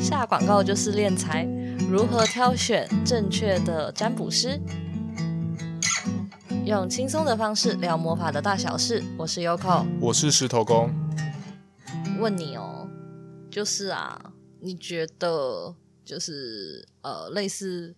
下广告就是练财，如何挑选正确的占卜师？用轻松的方式聊魔法的大小事。我是 Yoko，我是石头公。问你哦，就是啊，你觉得就是呃，类似。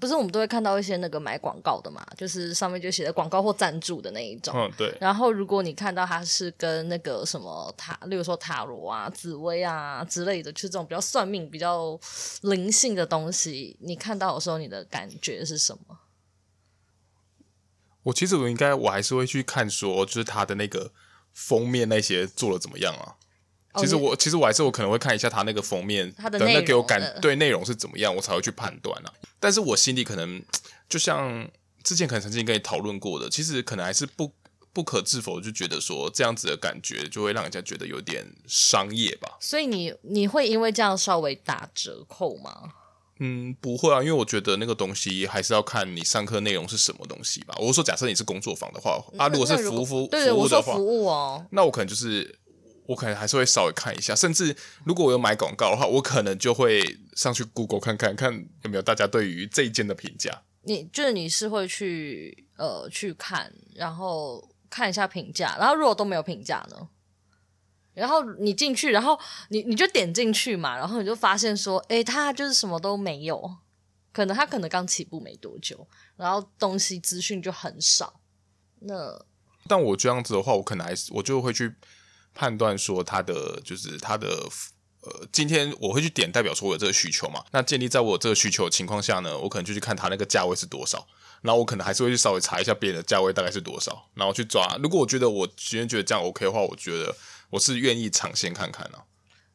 不是我们都会看到一些那个买广告的嘛，就是上面就写的广告或赞助的那一种。嗯，对。然后如果你看到它是跟那个什么塔，例如说塔罗啊、紫薇啊之类的，就是这种比较算命、比较灵性的东西，你看到的时候，你的感觉是什么？我其实我应该我还是会去看说，就是它的那个封面那些做的怎么样啊？其实我、哦、其实我还是我可能会看一下他那个封面的那给我感对内容是怎么样，我才会去判断啊。但是我心里可能就像之前可能曾经跟你讨论过的，其实可能还是不不可置否，就觉得说这样子的感觉就会让人家觉得有点商业吧。所以你你会因为这样稍微打折扣吗？嗯，不会啊，因为我觉得那个东西还是要看你上课内容是什么东西吧。我说假设你是工作坊的话，啊，如果是服务服对对服务的话，服务哦，那我可能就是。我可能还是会稍微看一下，甚至如果我有买广告的话，我可能就会上去 Google 看看看有没有大家对于这一件的评价。你就是你是会去呃去看，然后看一下评价，然后如果都没有评价呢？然后你进去，然后你你就点进去嘛，然后你就发现说，诶，他就是什么都没有，可能他可能刚起步没多久，然后东西资讯就很少。那但我这样子的话，我可能还是我就会去。判断说他的就是他的呃，今天我会去点，代表说我有这个需求嘛。那建立在我这个需求的情况下呢，我可能就去看他那个价位是多少。然后我可能还是会去稍微查一下别人的价位大概是多少，然后去抓。如果我觉得我今天觉得这样 OK 的话，我觉得我是愿意尝鲜看看啊。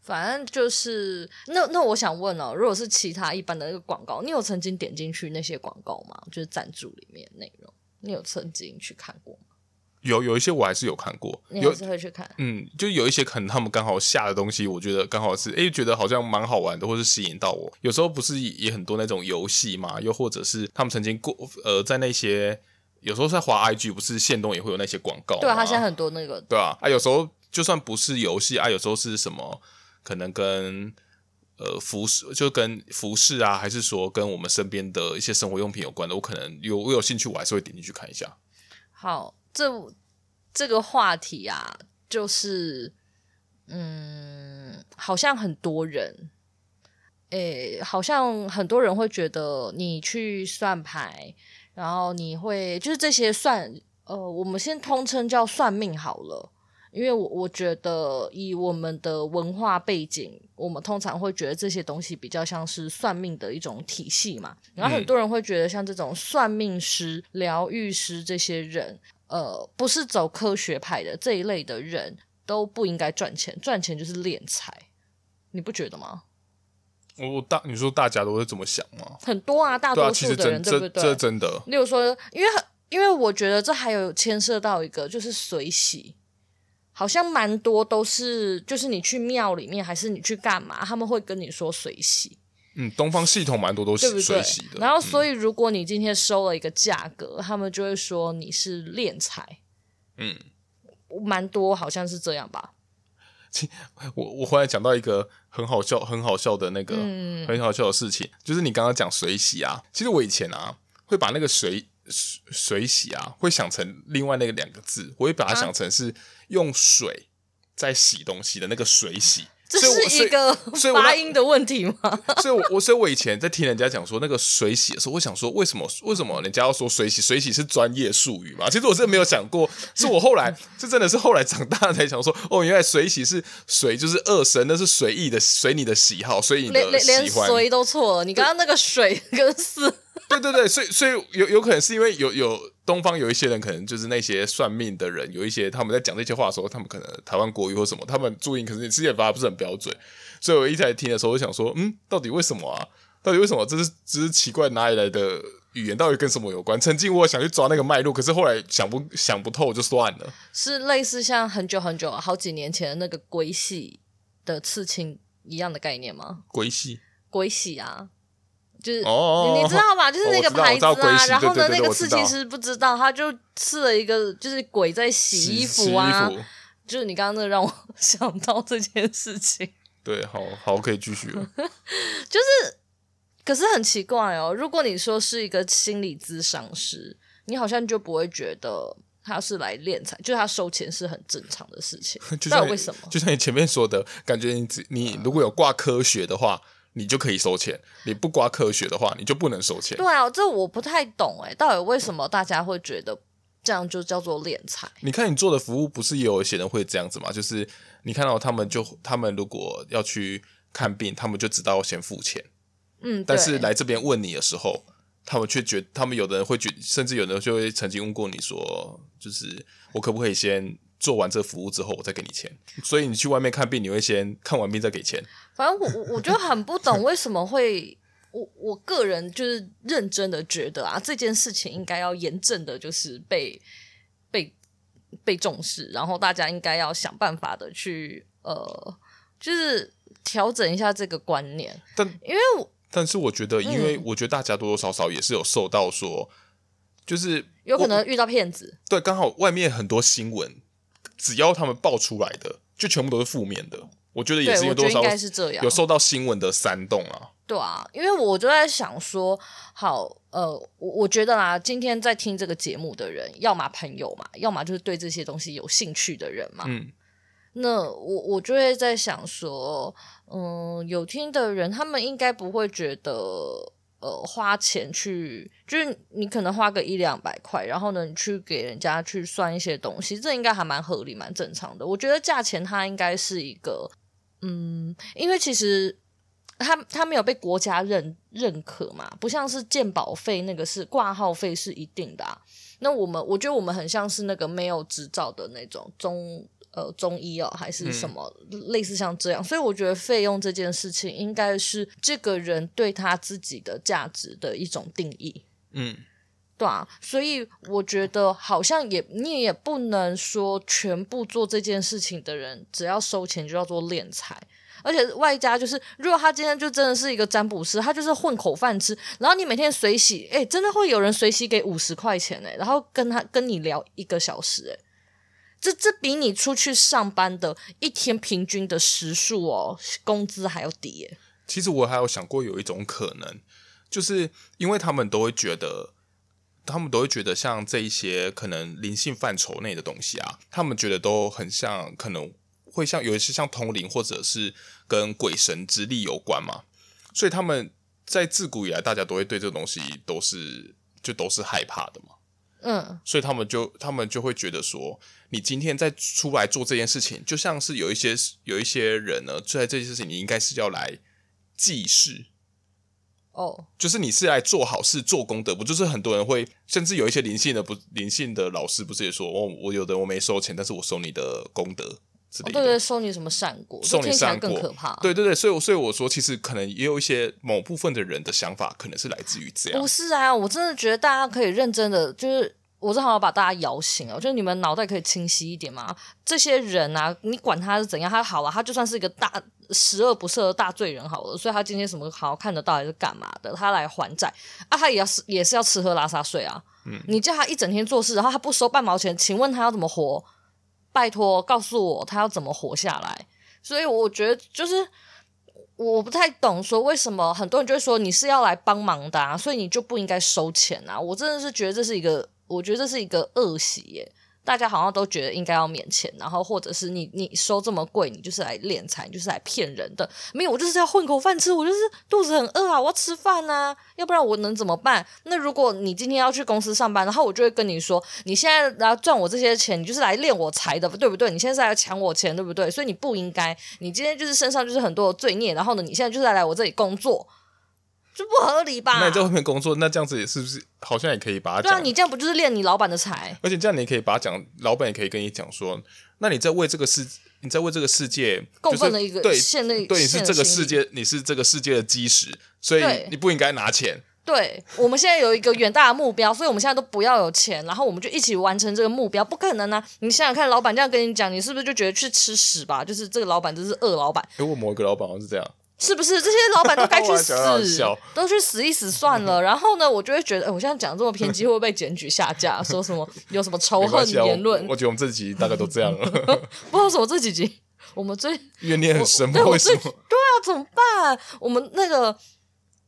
反正就是那那我想问哦，如果是其他一般的那个广告，你有曾经点进去那些广告吗？就是赞助里面内容，你有曾经去看过吗？有有一些我还是有看过，你还是会去看，嗯，就有一些可能他们刚好下的东西，我觉得刚好是，诶，觉得好像蛮好玩的，或是吸引到我。有时候不是也很多那种游戏嘛，又或者是他们曾经过，呃，在那些有时候在滑 IG，不是线动也会有那些广告，对啊，他现在很多那个，对啊，啊，有时候就算不是游戏啊，有时候是什么，可能跟呃服饰，就跟服饰啊，还是说跟我们身边的一些生活用品有关的，我可能有我有兴趣，我还是会点进去看一下。好。这这个话题啊，就是，嗯，好像很多人，诶，好像很多人会觉得你去算牌，然后你会就是这些算，呃，我们先通称叫算命好了。因为我我觉得以我们的文化背景，我们通常会觉得这些东西比较像是算命的一种体系嘛。然后很多人会觉得像这种算命师、疗愈师这些人，呃，不是走科学派的这一类的人都不应该赚钱，赚钱就是敛财，你不觉得吗？我大你说大家都会这么想吗？很多啊，大多数的人对，对不对？这真的。例如说，因为因为我觉得这还有牵涉到一个就是随喜。好像蛮多都是，就是你去庙里面，还是你去干嘛，他们会跟你说随喜。嗯，东方系统蛮多都是水洗的。然后，所以如果你今天收了一个价格，嗯、他们就会说你是敛财。嗯，蛮多好像是这样吧。我我后来讲到一个很好笑、很好笑的那个、嗯、很好笑的事情，就是你刚刚讲水洗啊。其实我以前啊会把那个水水洗啊，会想成另外那个两个字，我会把它想成是用水在洗东西的那个水洗。这是一个发音的问题吗？所以我，我所以，我以前在听人家讲说那个水洗的时候，我想说，为什么为什么人家要说水洗？水洗是专业术语嘛？其实我真的没有想过，是我后来 这真的是后来长大才想说，哦，原来水洗是水就是二神，那是随意的随你的喜好，随你的喜欢，连连随都错了。你刚刚那个水跟四。对对对，所以所以有有可能是因为有有东方有一些人，可能就是那些算命的人，有一些他们在讲这些话的时候，他们可能台湾国语或什么，他们注音可是你之前发的不是很标准，所以我一直在听的时候，我想说，嗯，到底为什么啊？到底为什么？这是这是奇怪哪里来的语言？到底跟什么有关？曾经我想去抓那个脉络，可是后来想不想不透就算了。是类似像很久很久好几年前的那个龟系的刺青一样的概念吗？龟系，龟系啊。就是你你知道吧？就是那个牌子啊，然后呢，那个刺青师不知道，他就刺了一个，就是鬼在洗衣服啊。就是你刚刚那让我想到这件事情。对，好好可以继续了。就是，可是很奇怪哦，如果你说是一个心理咨商师，你好像就不会觉得。他是来敛财，就是他收钱是很正常的事情。就像为什么？就像你前面说的，感觉你你如果有挂科学的话，你就可以收钱；你不挂科学的话，你就不能收钱。对啊，这我不太懂哎，到底为什么大家会觉得这样就叫做敛财？你看你做的服务，不是也有一些人会这样子吗？就是你看到他们就他们如果要去看病，他们就知道先付钱。嗯，但是来这边问你的时候。他们却觉，他们有的人会觉，甚至有的人就会曾经问过你说，就是我可不可以先做完这服务之后，我再给你钱？所以你去外面看病，你会先看完病再给钱？反正我我我就很不懂为什么会，我我个人就是认真的觉得啊，这件事情应该要严正的，就是被被被重视，然后大家应该要想办法的去呃，就是调整一下这个观念。但因为我。但是我觉得，因为我觉得大家多多少少也是有受到说，就是有可能遇到骗子。对，刚好外面很多新闻，只要他们爆出来的，就全部都是负面的。我觉得也是因为多少应该是这样，有受到新闻的煽动啊。对啊，因为我就在想说，好，呃，我我觉得啦，今天在听这个节目的人，要么朋友嘛，要么就是对这些东西有兴趣的人嘛。嗯。那我我就会在想说，嗯，有听的人，他们应该不会觉得，呃，花钱去，就是你可能花个一两百块，然后呢，你去给人家去算一些东西，这应该还蛮合理、蛮正常的。我觉得价钱它应该是一个，嗯，因为其实它它没有被国家认认可嘛，不像是鉴保费那个是挂号费是一定的啊。那我们我觉得我们很像是那个没有执照的那种中。呃，中医哦，还是什么、嗯、类似像这样，所以我觉得费用这件事情应该是这个人对他自己的价值的一种定义，嗯，对啊，所以我觉得好像也你也不能说全部做这件事情的人只要收钱就叫做敛财，而且外加就是如果他今天就真的是一个占卜师，他就是混口饭吃，然后你每天随喜，哎，真的会有人随喜给五十块钱哎，然后跟他跟你聊一个小时哎。这这比你出去上班的一天平均的时数哦，工资还要低耶。其实我还有想过有一种可能，就是因为他们都会觉得，他们都会觉得像这一些可能灵性范畴内的东西啊，他们觉得都很像，可能会像有一些像通灵或者是跟鬼神之力有关嘛，所以他们在自古以来，大家都会对这个东西都是就都是害怕的嘛。嗯，所以他们就他们就会觉得说，你今天在出来做这件事情，就像是有一些有一些人呢，做在这件事情，你应该是要来济世哦，就是你是来做好事、做功德，不就是很多人会，甚至有一些灵性的不灵性的老师，不是也说，哦，我有的我没收钱，但是我收你的功德之类的，哦、对对，收你什么善果，收你善果。更可怕，对对对，所以所以我说，其实可能也有一些某部分的人的想法，可能是来自于这样，不是啊，我真的觉得大家可以认真的，就是。我正好要把大家摇醒哦，就是你们脑袋可以清晰一点嘛。这些人啊，你管他是怎样，他好了，他就算是一个大十恶不赦的大罪人好了。所以他今天什么好看得到还是干嘛的？他来还债啊，他也要是也是要吃喝拉撒睡啊。嗯，你叫他一整天做事，然后他不收半毛钱，请问他要怎么活？拜托告诉我他要怎么活下来？所以我觉得就是我不太懂，说为什么很多人就会说你是要来帮忙的啊，所以你就不应该收钱啊。我真的是觉得这是一个。我觉得这是一个恶习耶，大家好像都觉得应该要免钱，然后或者是你你收这么贵，你就是来敛财，就是来骗人的。没有，我就是要混口饭吃，我就是肚子很饿啊，我要吃饭啊，要不然我能怎么办？那如果你今天要去公司上班，然后我就会跟你说，你现在来赚我这些钱，你就是来敛我财的，对不对？你现在是来抢我钱，对不对？所以你不应该，你今天就是身上就是很多的罪孽，然后呢，你现在就是来来我这里工作。这不合理吧？那你在外面工作，那这样子也是不是好像也可以把它讲？对啊，你这样不就是练你老板的财？而且这样你也可以把它讲，老板也可以跟你讲说，那你在为这个世，你在为这个世界供奉的一个对现内对，你是这个世界，你是这个世界的基石，所以你不应该拿钱。对，我们现在有一个远大的目标，所以我们现在都不要有钱，然后我们就一起完成这个目标。不可能啊！你想想看，老板这样跟你讲，你是不是就觉得去吃屎吧？就是这个老板真是恶老板。哎，我某一个老板好像是这样。是不是这些老板都该 去死，都去死一死算了？然后呢，我就会觉得，哎，我现在讲这么偏激，会不会被检举下架？说什么有什么仇恨言论？我觉得我们这几集大概都这样了。不知道什么这几集，我们最怨念很深，为什么？对啊，怎么办？我们那个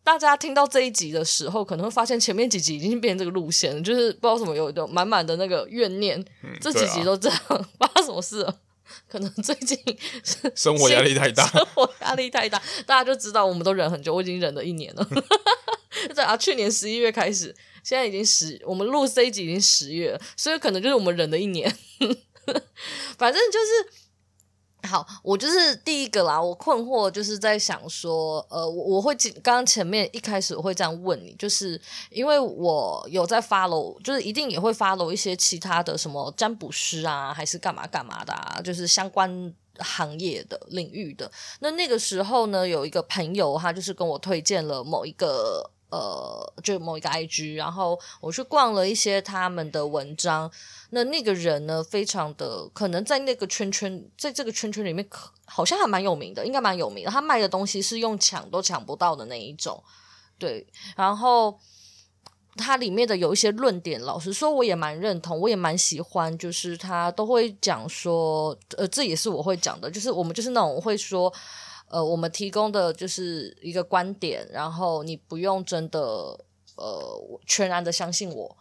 大家听到这一集的时候，可能会发现前面几集已经变成这个路线了，就是不知道什么有一个满满的那个怨念，嗯、这几集都这样，啊、不知道什么事了。可能最近生活压力太大，生活压力太大，大家就知道我们都忍很久，我已经忍了一年了。在啊，去年十一月开始，现在已经十，我们录这一集已经十月了，所以可能就是我们忍了一年。反正就是。好，我就是第一个啦。我困惑就是在想说，呃，我我会刚刚前面一开始我会这样问你，就是因为我有在 follow，就是一定也会 follow 一些其他的什么占卜师啊，还是干嘛干嘛的啊，就是相关行业的领域的。那那个时候呢，有一个朋友他就是跟我推荐了某一个。呃，就某一个 IG，然后我去逛了一些他们的文章。那那个人呢，非常的可能在那个圈圈，在这个圈圈里面，可好像还蛮有名的，应该蛮有名的。他卖的东西是用抢都抢不到的那一种，对。然后他里面的有一些论点，老实说，我也蛮认同，我也蛮喜欢。就是他都会讲说，呃，这也是我会讲的，就是我们就是那种会说。呃，我们提供的就是一个观点，然后你不用真的呃全然的相信我，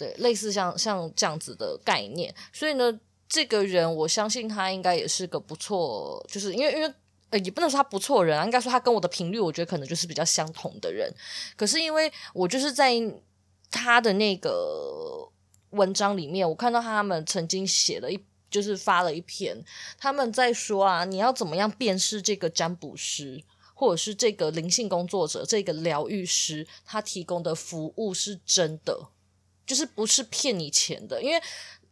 对，类似像像这样子的概念。所以呢，这个人我相信他应该也是个不错，就是因为因为呃也不能说他不错人啊，应该说他跟我的频率，我觉得可能就是比较相同的人。可是因为我就是在他的那个文章里面，我看到他们曾经写了一。就是发了一篇，他们在说啊，你要怎么样辨识这个占卜师，或者是这个灵性工作者、这个疗愈师，他提供的服务是真的，就是不是骗你钱的。因为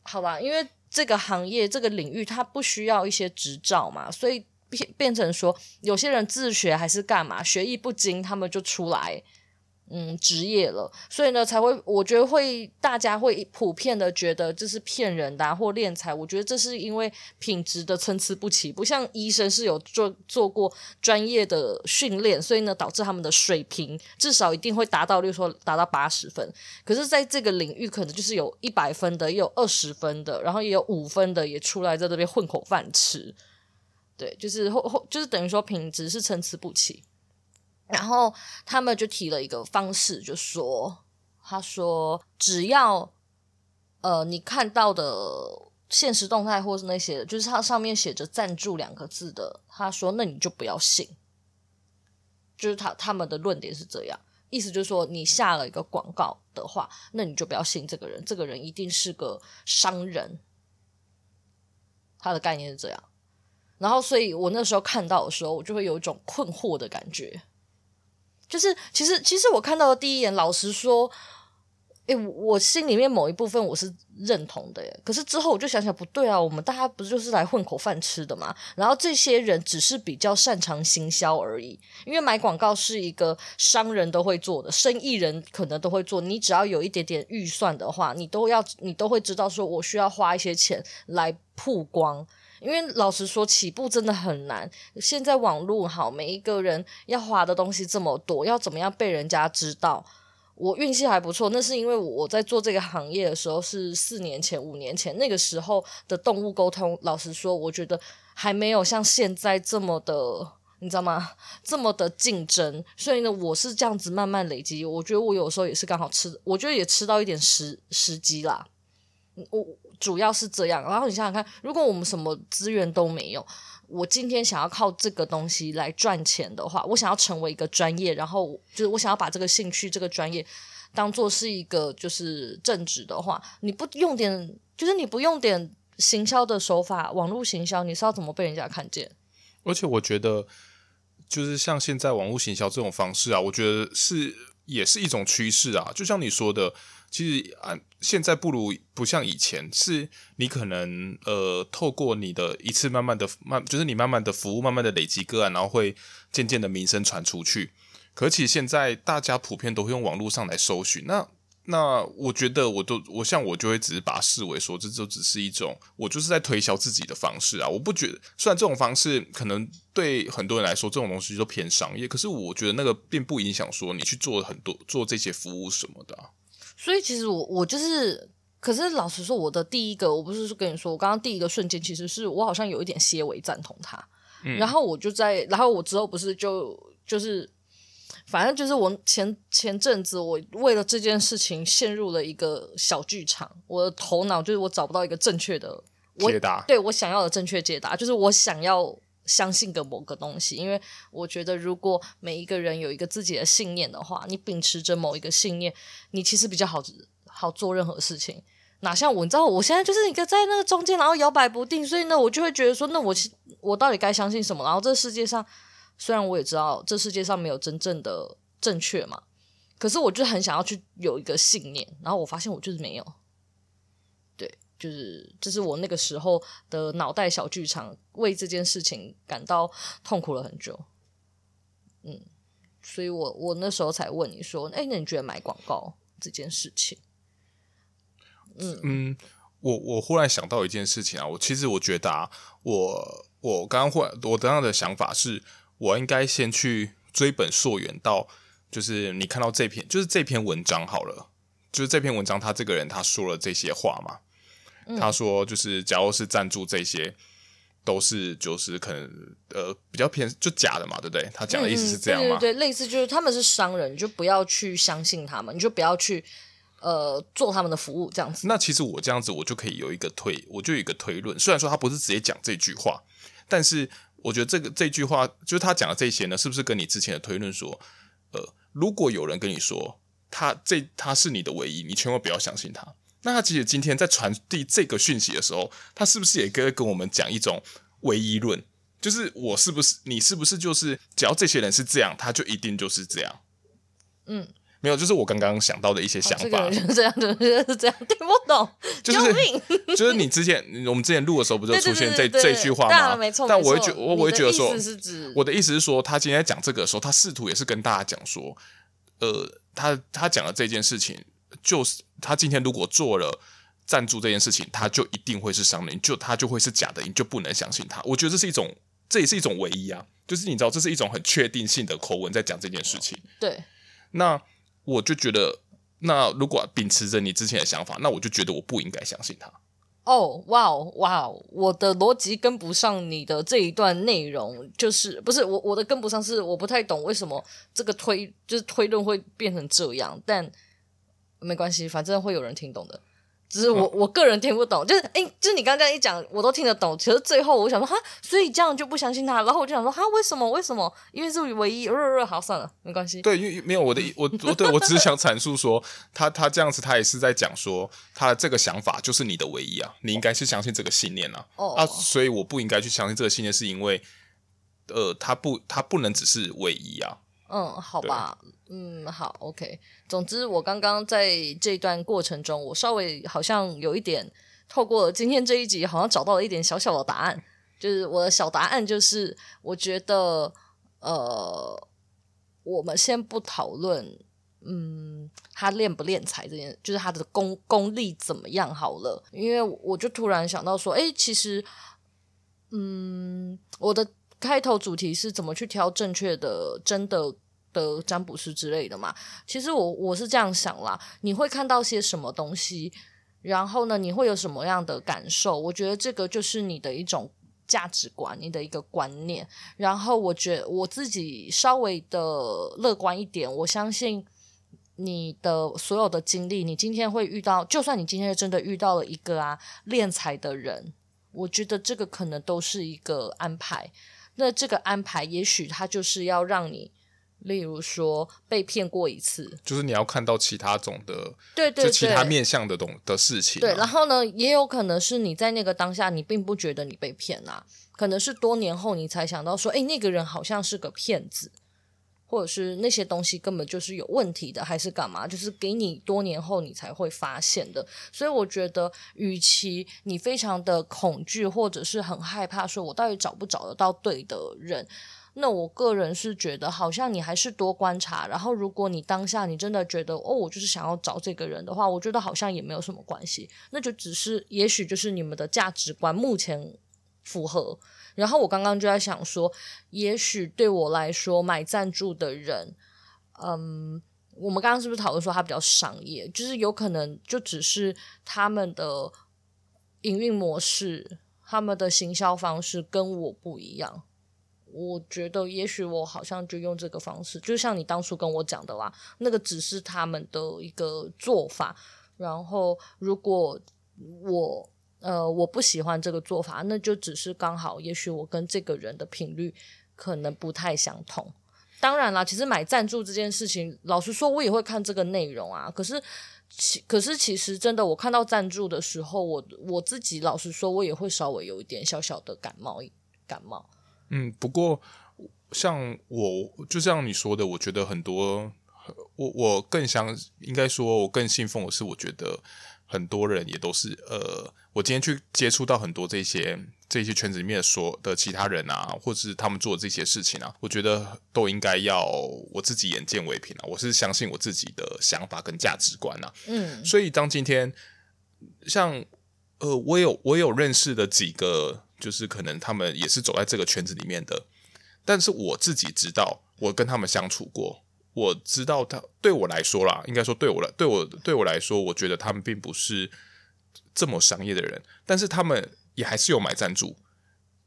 好吧，因为这个行业、这个领域，它不需要一些执照嘛，所以变变成说，有些人自学还是干嘛，学艺不精，他们就出来。嗯，职业了，所以呢，才会我觉得会大家会普遍的觉得这是骗人的，或敛财。我觉得这是因为品质的参差不齐，不像医生是有做做过专业的训练，所以呢，导致他们的水平至少一定会达到，例如说达到八十分。可是，在这个领域，可能就是有一百分的，也有二十分的，然后也有五分的，也出来在这边混口饭吃。对，就是或或就是等于说品质是参差不齐。然后他们就提了一个方式，就说：“他说只要呃你看到的现实动态或是那些，就是它上面写着‘赞助’两个字的，他说那你就不要信。就是他他们的论点是这样，意思就是说你下了一个广告的话，那你就不要信这个人，这个人一定是个商人。他的概念是这样。然后，所以我那时候看到的时候，我就会有一种困惑的感觉。”就是，其实，其实我看到的第一眼，老实说，诶，我心里面某一部分我是认同的耶。可是之后我就想想，不对啊，我们大家不就是来混口饭吃的嘛？然后这些人只是比较擅长行销而已，因为买广告是一个商人都会做的，生意人可能都会做。你只要有一点点预算的话，你都要，你都会知道说，我需要花一些钱来曝光。因为老实说，起步真的很难。现在网络好，每一个人要花的东西这么多，要怎么样被人家知道？我运气还不错，那是因为我在做这个行业的时候是四年前、五年前，那个时候的动物沟通，老实说，我觉得还没有像现在这么的，你知道吗？这么的竞争。所以呢，我是这样子慢慢累积。我觉得我有时候也是刚好吃，我觉得也吃到一点时时机啦。我。主要是这样，然后你想想看，如果我们什么资源都没有，我今天想要靠这个东西来赚钱的话，我想要成为一个专业，然后就是我想要把这个兴趣、这个专业当做是一个就是正职的话，你不用点，就是你不用点行销的手法，网络行销，你是要怎么被人家看见？而且我觉得，就是像现在网络行销这种方式啊，我觉得是也是一种趋势啊，就像你说的。其实啊，现在不如不像以前，是你可能呃，透过你的一次慢慢的慢，就是你慢慢的服务，慢慢的累积个案，然后会渐渐的名声传出去。可其实现在大家普遍都会用网络上来搜寻，那那我觉得我都我像我就会只是把它视为说，这就只是一种我就是在推销自己的方式啊。我不觉得，虽然这种方式可能对很多人来说，这种东西都偏商业，可是我觉得那个并不影响说你去做很多做这些服务什么的啊。所以其实我我就是可是老实说，我的第一个，我不是跟你说，我刚刚第一个瞬间，其实是我好像有一点些微赞同他。嗯，然后我就在，然后我之后不是就就是，反正就是我前前阵子，我为了这件事情陷入了一个小剧场，我的头脑就是我找不到一个正确的解答，对我想要的正确解答，就是我想要相信个某个东西，因为我觉得如果每一个人有一个自己的信念的话，你秉持着某一个信念，你其实比较好。好做任何事情，哪像我？你知道，我现在就是一个在那个中间，然后摇摆不定，所以呢，我就会觉得说，那我我到底该相信什么？然后这世界上，虽然我也知道这世界上没有真正的正确嘛，可是我就很想要去有一个信念，然后我发现我就是没有。就是这是我那个时候的脑袋小剧场，为这件事情感到痛苦了很久。嗯，所以我我那时候才问你说，哎，那你觉得买广告这件事情？嗯嗯，我我忽然想到一件事情啊，我其实我觉得啊，我我刚刚忽然我这样的想法是，我应该先去追本溯源到，就是你看到这篇，就是这篇文章好了，就是这篇文章他这个人他说了这些话嘛，嗯、他说就是假如是赞助这些，都是就是可能呃比较偏就假的嘛，对不对？他讲的意思是这样对，对，对，类似就是他们是商人，你就不要去相信他们，你就不要去。呃，做他们的服务这样子。那其实我这样子，我就可以有一个推，我就有一个推论。虽然说他不是直接讲这句话，但是我觉得这个这句话，就是他讲的这些呢，是不是跟你之前的推论说，呃，如果有人跟你说他这他是你的唯一，你千万不要相信他。那他其实今天在传递这个讯息的时候，他是不是也跟跟我们讲一种唯一论？就是我是不是你是不是就是只要这些人是这样，他就一定就是这样？嗯。没有，就是我刚刚想到的一些想法。哦、这个就是这样，就是这样，听不懂。就是 就是你之前我们之前录的时候，不就出现这这句话吗？没错。但我会觉我我会觉得说，我的意思是说，他今天讲这个的时候，他试图也是跟大家讲说，呃，他他讲的这件事情，就是他今天如果做了赞助这件事情，他就一定会是商人，就他就会是假的，你就不能相信他。我觉得这是一种，这也是一种唯一啊，就是你知道，这是一种很确定性的口吻在讲这件事情。对，那。我就觉得，那如果秉持着你之前的想法，那我就觉得我不应该相信他。哦，哇哦，哇哦，我的逻辑跟不上你的这一段内容，就是不是我我的跟不上，是我不太懂为什么这个推就是推论会变成这样，但没关系，反正会有人听懂的。只是我、哦、我个人听不懂，就是哎、欸，就是你刚刚这样一讲，我都听得懂。其实最后我想说哈，所以这样就不相信他。然后我就想说哈，为什么？为什么？因为是唯一。呃呃，好，算了，没关系。对，因为没有我的 我我对我只是想阐述说，他他这样子，他也是在讲说，他的这个想法就是你的唯一啊，你应该去相信这个信念啊。哦。啊，所以我不应该去相信这个信念，是因为呃，他不他不能只是唯一啊。嗯，好吧，嗯，好，OK。总之，我刚刚在这一段过程中，我稍微好像有一点透过今天这一集，好像找到了一点小小的答案。就是我的小答案，就是我觉得，呃，我们先不讨论，嗯，他练不练财这件，就是他的功功力怎么样好了。因为我就突然想到说，哎，其实，嗯，我的。开头主题是怎么去挑正确的、真的的占卜师之类的嘛？其实我我是这样想啦，你会看到些什么东西，然后呢，你会有什么样的感受？我觉得这个就是你的一种价值观，你的一个观念。然后我觉我自己稍微的乐观一点，我相信你的所有的经历，你今天会遇到，就算你今天真的遇到了一个啊敛财的人，我觉得这个可能都是一个安排。那这个安排，也许他就是要让你，例如说被骗过一次，就是你要看到其他种的，对对对，其他面向的东的事情啊。对，然后呢，也有可能是你在那个当下，你并不觉得你被骗啊，可能是多年后你才想到说，诶，那个人好像是个骗子。或者是那些东西根本就是有问题的，还是干嘛？就是给你多年后你才会发现的。所以我觉得，与其你非常的恐惧，或者是很害怕，说我到底找不找得到对的人，那我个人是觉得，好像你还是多观察。然后，如果你当下你真的觉得，哦，我就是想要找这个人的话，我觉得好像也没有什么关系。那就只是，也许就是你们的价值观目前符合。然后我刚刚就在想说，也许对我来说买赞助的人，嗯，我们刚刚是不是讨论说他比较商业？就是有可能就只是他们的营运模式、他们的行销方式跟我不一样。我觉得也许我好像就用这个方式，就像你当初跟我讲的啦，那个只是他们的一个做法。然后如果我呃我不喜欢这个做法，那就只是刚好，也许我跟这个人的频率可能不太相同。当然啦，其实买赞助这件事情，老实说，我也会看这个内容啊。可是其可是其实真的，我看到赞助的时候，我我自己老实说，我也会稍微有一点小小的感冒感冒。嗯，不过像我就像你说的，我觉得很多，我我更想应该说，我更信奉的是，我觉得很多人也都是呃，我今天去接触到很多这些这些圈子里面说的其他人啊，或者是他们做的这些事情啊，我觉得都应该要我自己眼见为凭啊，我是相信我自己的想法跟价值观啊，嗯，所以当今天像呃，我有我有认识的几个。就是可能他们也是走在这个圈子里面的，但是我自己知道，我跟他们相处过，我知道他对我来说啦，应该说对我来对我对我来说，我觉得他们并不是这么商业的人，但是他们也还是有买赞助。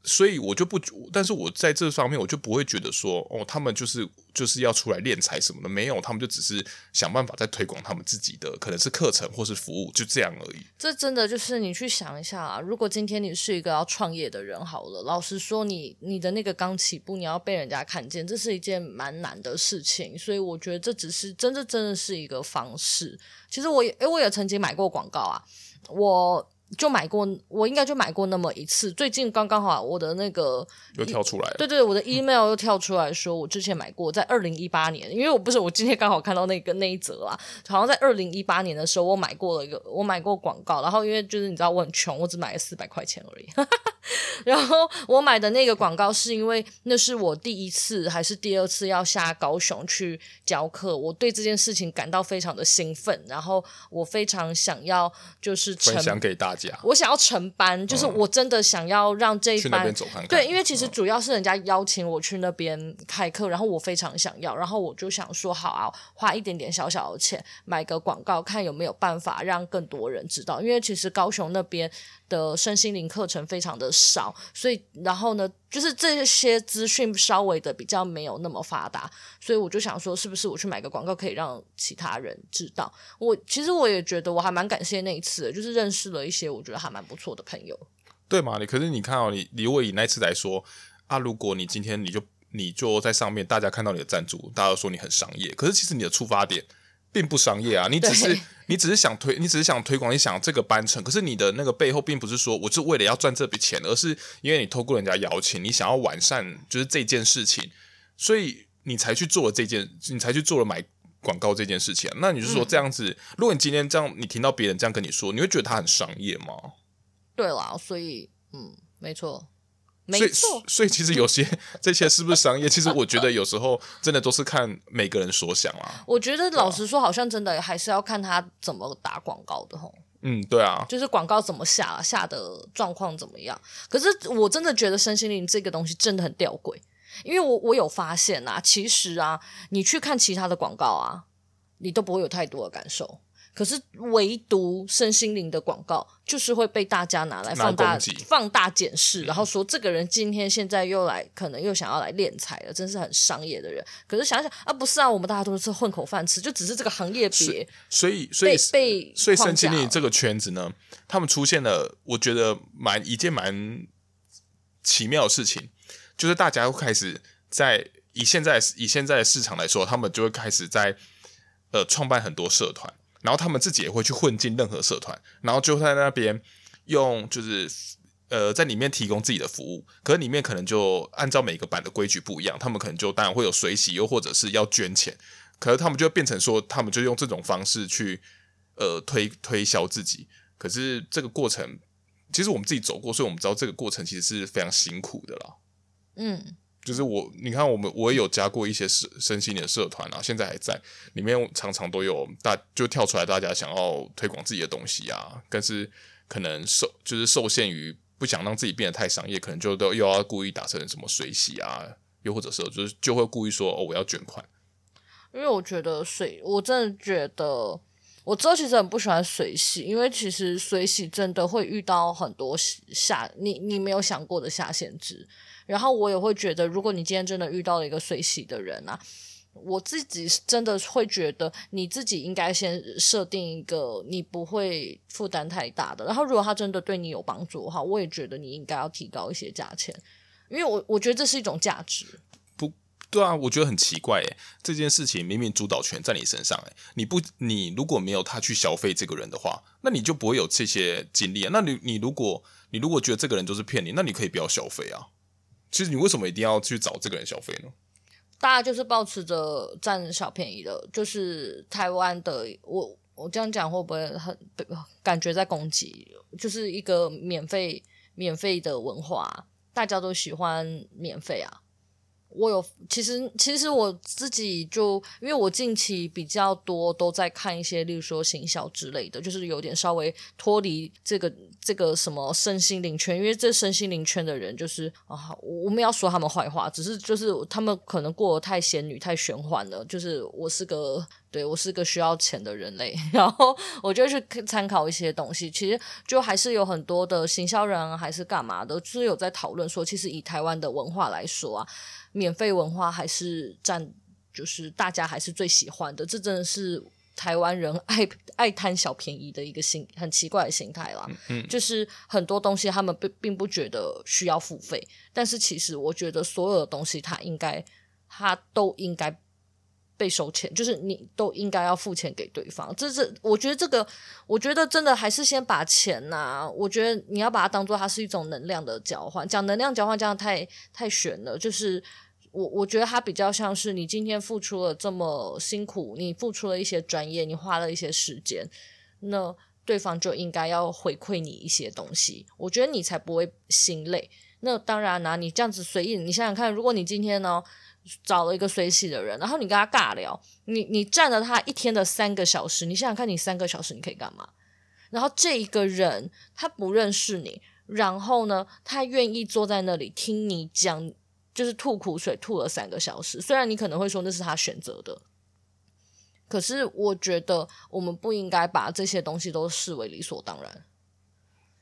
所以我就不，但是我在这方面我就不会觉得说，哦，他们就是就是要出来敛财什么的，没有，他们就只是想办法在推广他们自己的，可能是课程或是服务，就这样而已。这真的就是你去想一下啊，如果今天你是一个要创业的人，好了，老实说你，你你的那个刚起步，你要被人家看见，这是一件蛮难的事情。所以我觉得这只是真的真的是一个方式。其实我也，诶，我也曾经买过广告啊，我。就买过，我应该就买过那么一次。最近刚刚好，我的那个又跳出来了。对对，我的 email 又跳出来说，我之前买过，在二零一八年，因为我不是我今天刚好看到那个那一则啊，好像在二零一八年的时候，我买过了一个，我买过广告，然后因为就是你知道我很穷，我只买了四百块钱而已。然后我买的那个广告是因为那是我第一次还是第二次要下高雄去教课，我对这件事情感到非常的兴奋，然后我非常想要就是分享给大家。我想要成班，就是我真的想要让这一班、嗯、看看。对，因为其实主要是人家邀请我去那边开课，然后我非常想要，然后我就想说好啊，花一点点小小的钱买个广告，看有没有办法让更多人知道，因为其实高雄那边的身心灵课程非常的少，所以然后呢，就是这些资讯稍微的比较没有那么发达，所以我就想说，是不是我去买个广告可以让其他人知道？我其实我也觉得我还蛮感谢那一次，就是认识了一些我觉得还蛮不错的朋友。对嘛？你可是你看哦，你你如果以那次来说啊，如果你今天你就你就在上面，大家看到你的赞助，大家都说你很商业，可是其实你的出发点。并不商业啊，你只是你只是想推，你只是想推广，你想这个班程。可是你的那个背后，并不是说我是为了要赚这笔钱，而是因为你透过人家邀请，你想要完善就是这件事情，所以你才去做了这件，你才去做了买广告这件事情啊。那你是说这样子，嗯，如果你今天这样，你听到别人这样跟你说，你会觉得他很商业吗？对啦，所以嗯，没错。所以，所以其实有些这些是不是商业？其实我觉得有时候真的都是看每个人所想啊。我觉得老实说，好像真的还是要看他怎么打广告的吼。嗯，对啊，就是广告怎么下，下的状况怎么样。可是我真的觉得身心灵这个东西真的很吊诡，因为我我有发现啊，其实啊，你去看其他的广告啊，你都不会有太多的感受。可是唯独身心灵的广告，就是会被大家拿来放大、放大检视，然后说这个人今天现在又来，可能又想要来敛财了，真是很商业的人。可是想想啊，不是啊，我们大家都是混口饭吃，就只是这个行业别，所以所以被所以身心灵这个圈子呢，他们出现了，我觉得蛮一件蛮奇妙的事情，就是大家会开始在以现在以现在的市场来说，他们就会开始在呃创办很多社团。然后他们自己也会去混进任何社团，然后就在那边用就是呃在里面提供自己的服务，可是里面可能就按照每个版的规矩不一样，他们可能就当然会有水洗，又或者是要捐钱，可是他们就变成说他们就用这种方式去呃推推销自己，可是这个过程其实我们自己走过，所以我们知道这个过程其实是非常辛苦的啦。嗯。就是我，你看我们我也有加过一些身身心灵的社团啊，现在还在里面，常常都有大就跳出来，大家想要推广自己的东西啊，但是可能受就是受限于不想让自己变得太商业，可能就都又要故意打成什么水洗啊，又或者是就是就会故意说哦，我要捐款。因为我觉得水，我真的觉得我之后其实很不喜欢水洗，因为其实水洗真的会遇到很多下你你没有想过的下限值。然后我也会觉得，如果你今天真的遇到了一个水洗的人啊。我自己真的会觉得，你自己应该先设定一个你不会负担太大的。然后，如果他真的对你有帮助的话，我也觉得你应该要提高一些价钱，因为我我觉得这是一种价值。对啊，我觉得很奇怪诶，这件事情明明主导权在你身上诶，你不你如果没有他去消费这个人的话，那你就不会有这些经历啊。那你你如果你如果觉得这个人就是骗你，那你可以不要消费啊。其实你为什么一定要去找这个人消费呢？大家就是抱持着占小便宜的，就是台湾的。我我这样讲会不会很感觉在攻击？就是一个免费免费的文化，大家都喜欢免费啊。我有，其实其实我自己就，因为我近期比较多都在看一些，例如说行销之类的，就是有点稍微脱离这个这个什么身心灵圈，因为这身心灵圈的人就是啊，我们要说他们坏话，只是就是他们可能过得太仙女太玄幻了，就是我是个对我是个需要钱的人类，然后我就去参考一些东西，其实就还是有很多的行销人还是干嘛的，就是有在讨论说，其实以台湾的文化来说啊。免费文化还是占，就是大家还是最喜欢的。这真的是台湾人爱爱贪小便宜的一个心，很奇怪的心态啦。嗯，就是很多东西他们并并不觉得需要付费，但是其实我觉得所有的东西它应该，它都应该被收钱，就是你都应该要付钱给对方。这是我觉得这个，我觉得真的还是先把钱呐、我觉得你要把它当做它是一种能量的交换。讲能量交换这样太太玄了，就是。我我觉得它比较像是你今天付出了这么辛苦，你付出了一些专业，你花了一些时间，那对方就应该要回馈你一些东西，我觉得你才不会心累。那当然呢、啊，你这样子随意，你想想看，如果你今天呢找了一个水洗的人，然后你跟他尬聊，你你占了他一天的三个小时，你想想看你三个小时你可以干嘛？然后这一个人他不认识你，然后呢，他愿意坐在那里听你讲。就是吐苦水，吐了三个小时。虽然你可能会说那是他选择的，可是我觉得我们不应该把这些东西都视为理所当然。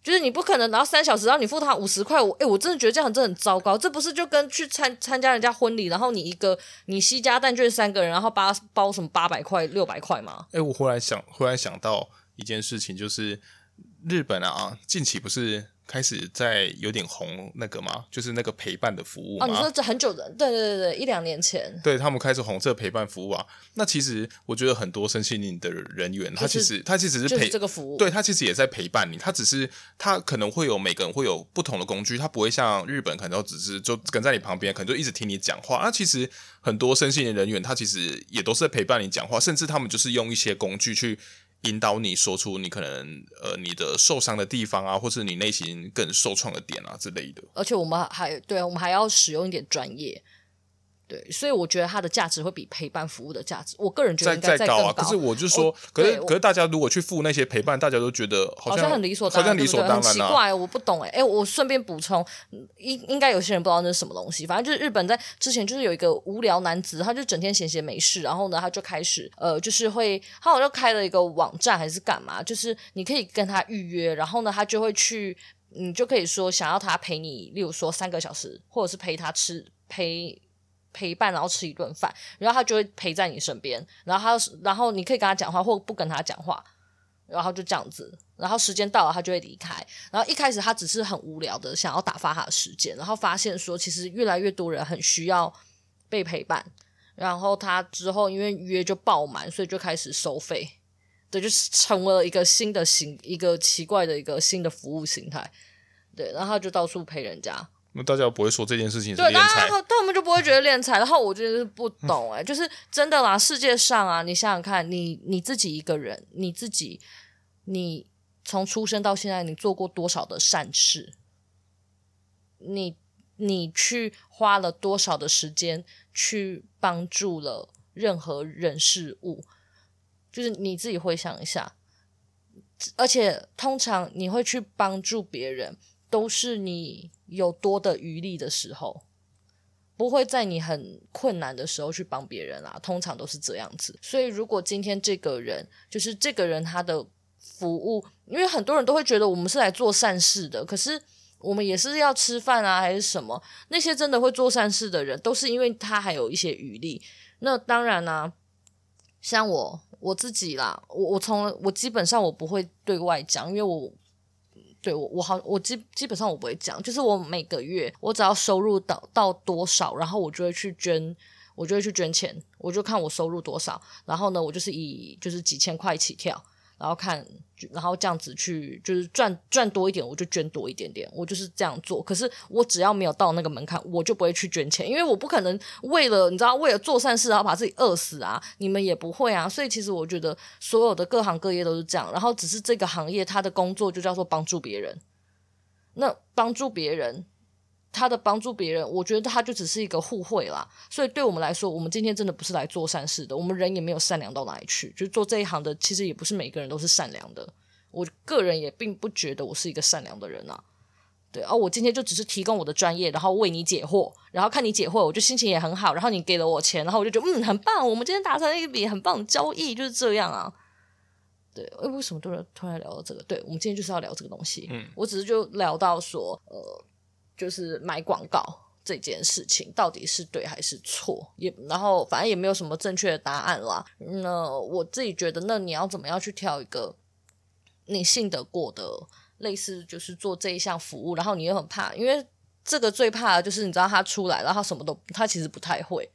就是你不可能然后三小时，然后你付他五十块。我诶，我真的觉得这样真的很糟糕。这不是就跟去参参加人家婚礼，然后你一个你西家蛋糕三个人，然后八包什么八百块、六百块吗？诶，我忽然想，忽然想到一件事情，就是日本啊，近期不是。开始在有点红那个吗？就是那个陪伴的服务哦，你说这很久的，对对对对，一两年前，对他们开始红这个陪伴服务啊。那其实我觉得很多身心灵的人员，他其实他其实是陪这个服务，对他其实也在陪伴你。他只是他可能会有每个人会有不同的工具，他不会像日本可能都只是就跟在你旁边，可能就一直听你讲话。那其实很多身心灵人员，他其实也都是在陪伴你讲话，甚至他们就是用一些工具去。引导你说出你可能呃你的受伤的地方啊，或是你内心更受创的点啊之类的。而且我们还对，我们还要使用一点专业。对，所以我觉得它的价值会比陪伴服务的价值，我个人觉得应该再高啊。可是我就说，可是可是大家如果去付那些陪伴，大家都觉得好像，好像很理所当然，好像理所当然啊，很奇怪，我不懂哎。哎，我顺便补充，应应该有些人不知道那是什么东西。反正就是日本在之前就是有一个无聊男子，他就整天闲闲没事，然后呢，他就开始呃，就是会他好像开了一个网站还是干嘛，就是你可以跟他预约，然后呢，他就会去，你就可以说想要他陪你，例如说三个小时，或者是陪他吃陪。陪伴，然后吃一顿饭，然后他就会陪在你身边，然后他，然后你可以跟他讲话，或不跟他讲话，然后就这样子，然后时间到了，他就会离开。然后一开始他只是很无聊的想要打发他的时间，然后发现说其实越来越多人很需要被陪伴，然后他之后因为约就爆满，所以就开始收费，对，就成为了一个新的形，一个奇怪的一个新的服务形态，对，然后他就到处陪人家。那大家不会说这件事情是敛财，他们就不会觉得敛财。然后我觉得是不懂哎，就是真的啦。世界上啊，你想想看，你你自己一个人，你自己，你从出生到现在，你做过多少的善事？你你去花了多少的时间去帮助了任何人事物？就是你自己回想一下，而且通常你会去帮助别人，都是你。有多的余力的时候，不会在你很困难的时候去帮别人啊，通常都是这样子。所以如果今天这个人就是这个人他的服务，因为很多人都会觉得我们是来做善事的，可是我们也是要吃饭啊，还是什么？那些真的会做善事的人，都是因为他还有一些余力。那当然呢、啊，像我我自己啦，我我从我基本上我不会对外讲，因为我。对我，我好，我基基本上我不会讲，就是我每个月我只要收入到到多少，然后我就会去捐，我就会去捐钱，我就看我收入多少，然后呢，我就是以就是几千块起跳。然后看，然后这样子去，就是赚赚多一点，我就捐多一点点，我就是这样做。可是我只要没有到那个门槛，我就不会去捐钱，因为我不可能为了你知道，为了做善事然后把自己饿死啊！你们也不会啊。所以其实我觉得所有的各行各业都是这样，然后只是这个行业它的工作就叫做帮助别人，那帮助别人。他的帮助别人，我觉得他就只是一个互惠啦。所以对我们来说，我们今天真的不是来做善事的。我们人也没有善良到哪里去，就做这一行的，其实也不是每个人都是善良的。我个人也并不觉得我是一个善良的人啊。对，而、啊、我今天就只是提供我的专业，然后为你解惑，然后看你解惑，我就心情也很好。然后你给了我钱，然后我就觉得嗯，很棒。我们今天达成了一笔很棒的交易，就是这样啊。对，为什么突然突然聊到这个？对，我们今天就是要聊这个东西。嗯，我只是就聊到说，呃。就是买广告这件事情到底是对还是错？也然后反正也没有什么正确的答案啦。那我自己觉得，那你要怎么样去挑一个你信得过的，类似就是做这一项服务，然后你又很怕，因为这个最怕的就是你知道他出来，然后他什么都他其实不太会。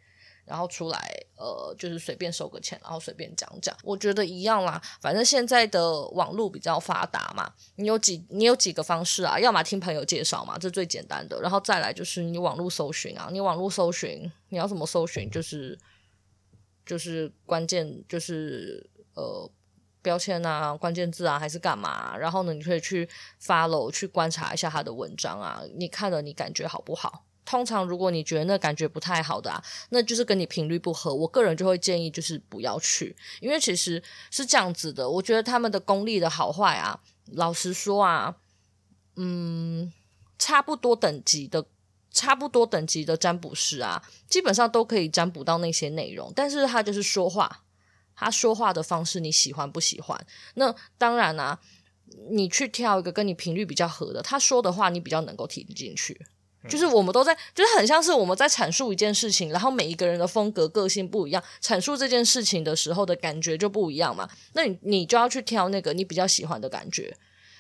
然后出来，呃，就是随便收个钱，然后随便讲讲。我觉得一样啦，反正现在的网络比较发达嘛，你有几你有几个方式啊？要么听朋友介绍嘛，这最简单的。然后再来就是你网络搜寻啊，你网络搜寻，你要怎么搜寻？就是就是关键就是呃标签啊，关键字啊，还是干嘛？然后呢，你可以去 follow 去观察一下他的文章啊，你看了你感觉好不好？通常，如果你觉得那感觉不太好的啊，那就是跟你频率不合。我个人就会建议，就是不要去，因为其实是这样子的。我觉得他们的功力的好坏啊，老实说啊，嗯，差不多等级的，差不多等级的占卜师啊，基本上都可以占卜到那些内容。但是他就是说话，他说话的方式你喜欢不喜欢？那当然啊，你去挑一个跟你频率比较合的，他说的话你比较能够听进去。就是我们都在，就是很像是我们在阐述一件事情，然后每一个人的风格、个性不一样，阐述这件事情的时候的感觉就不一样嘛。那你你就要去挑那个你比较喜欢的感觉，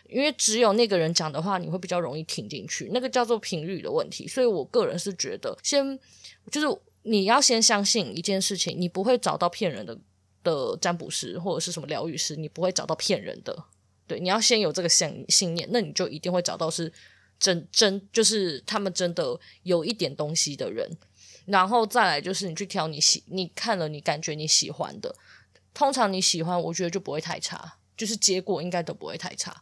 因为只有那个人讲的话，你会比较容易听进去。那个叫做频率的问题。所以我个人是觉得，先就是你要先相信一件事情，你不会找到骗人的的占卜师或者是什么疗愈师，你不会找到骗人的。对，你要先有这个信信念，那你就一定会找到是。真真就是他们真的有一点东西的人，然后再来就是你去挑你喜你看了你感觉你喜欢的，通常你喜欢，我觉得就不会太差，就是结果应该都不会太差，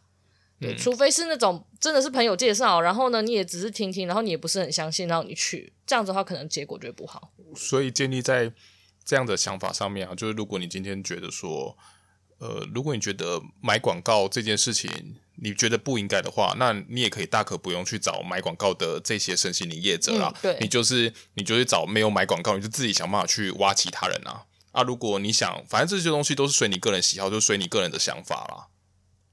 除非是那种真的是朋友介绍，然后呢你也只是听听，然后你也不是很相信，然后你去这样子的话，可能结果就会不好。所以建立在这样的想法上面啊，就是如果你今天觉得说，呃，如果你觉得买广告这件事情。你觉得不应该的话，那你也可以大可不用去找买广告的这些身心灵业者啦。嗯、对，你就是你就是找没有买广告，你就自己想办法去挖其他人啊。啊，如果你想，反正这些东西都是随你个人喜好，就随你个人的想法啦。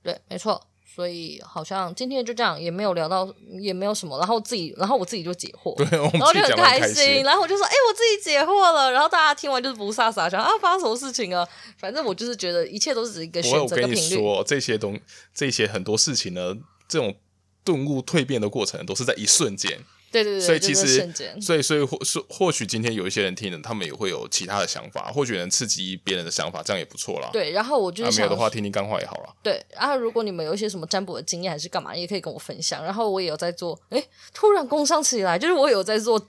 对，没错。所以好像今天就这样，也没有聊到，也没有什么，然后自己，然后我自己就解惑，对，然后就很开心，然后我就说，哎、欸，我自己解惑了，然后大家听完就是不飒飒，想啊，发生什么事情啊？反正我就是觉得一切都是一个选择的频率。我跟你说，这些东，这些很多事情呢，这种顿悟蜕变的过程都是在一瞬间。对对对，所以其实，所以所以或或或许今天有一些人听了，他们也会有其他的想法，或许能刺激别人的想法，这样也不错啦。对，然后我就是、啊、没有的话，听听干话也好了。对，然后如果你们有一些什么占卜的经验，还是干嘛，也可以跟我分享。然后我也有在做，哎，突然工商起来，就是我有在做。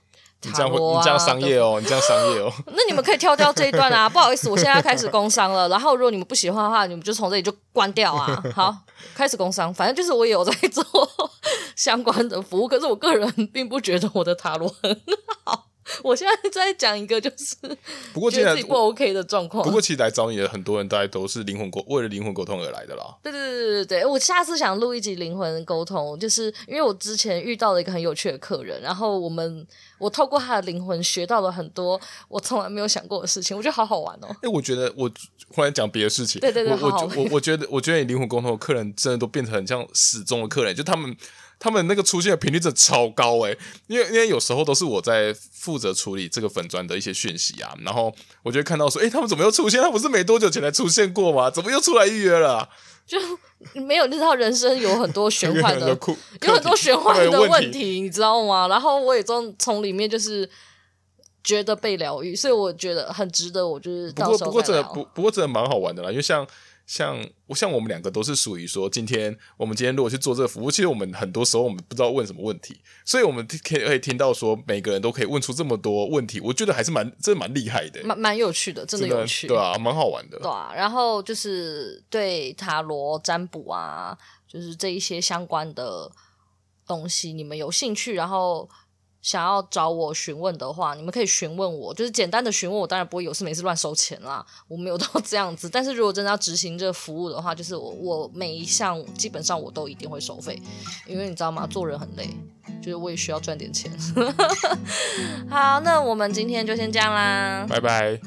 你这样会，你这样商业哦，你这样商业哦。那你们可以跳掉这一段啊，不好意思，我现在要开始工商了。然后如果你们不喜欢的话，你们就从这里就关掉啊。好，开始工商，反正就是我也有在做相关的服务，可是我个人并不觉得我的塔罗很好。我现在在讲一个，就是不过现在自己不 OK 的状况。不过其实来找你的很多人，大概都是灵魂沟，为了灵魂沟通而来的啦。对对对对对，我下次想录一集灵魂沟通，就是因为我之前遇到了一个很有趣的客人，然后我们我透过他的灵魂学到了很多我从来没有想过的事情，我觉得好好玩哦。哎，我觉得我忽然讲别的事情，对对对，我好好我我觉得我觉得你灵魂沟通的客人真的都变成很像死忠的客人，就他们。他们那个出现的频率真的超高诶，因为因为有时候都是我在负责处理这个粉砖的一些讯息啊，然后我就会看到说，诶，他们怎么又出现？他不是没多久前才出现过吗？怎么又出来预约了？就没有，你知道人生有很多玄幻的，有很多玄幻的问题，你知道吗？然后我也从从里面就是觉得被疗愈，所以我觉得很值得。我就是不过不过真的不不过真的蛮好玩的啦，因为像。像我像我们两个都是属于说，今天我们今天如果去做这个服务，其实我们很多时候我们不知道问什么问题，所以我们可以可以听到说每个人都可以问出这么多问题，我觉得还是蛮真的蛮厉害的，蛮蛮有趣的，真的有趣，对啊，蛮好玩的，对啊。然后就是对塔罗占卜啊，就是这一些相关的东西，你们有兴趣，然后。想要找我询问的话，你们可以询问我，就是简单的询问我，当然不会有事没事乱收钱啦，我没有到这样子。但是如果真的要执行这个服务的话，就是我我每一项基本上我都一定会收费，因为你知道吗？做人很累，就是我也需要赚点钱。好，那我们今天就先这样啦，拜拜。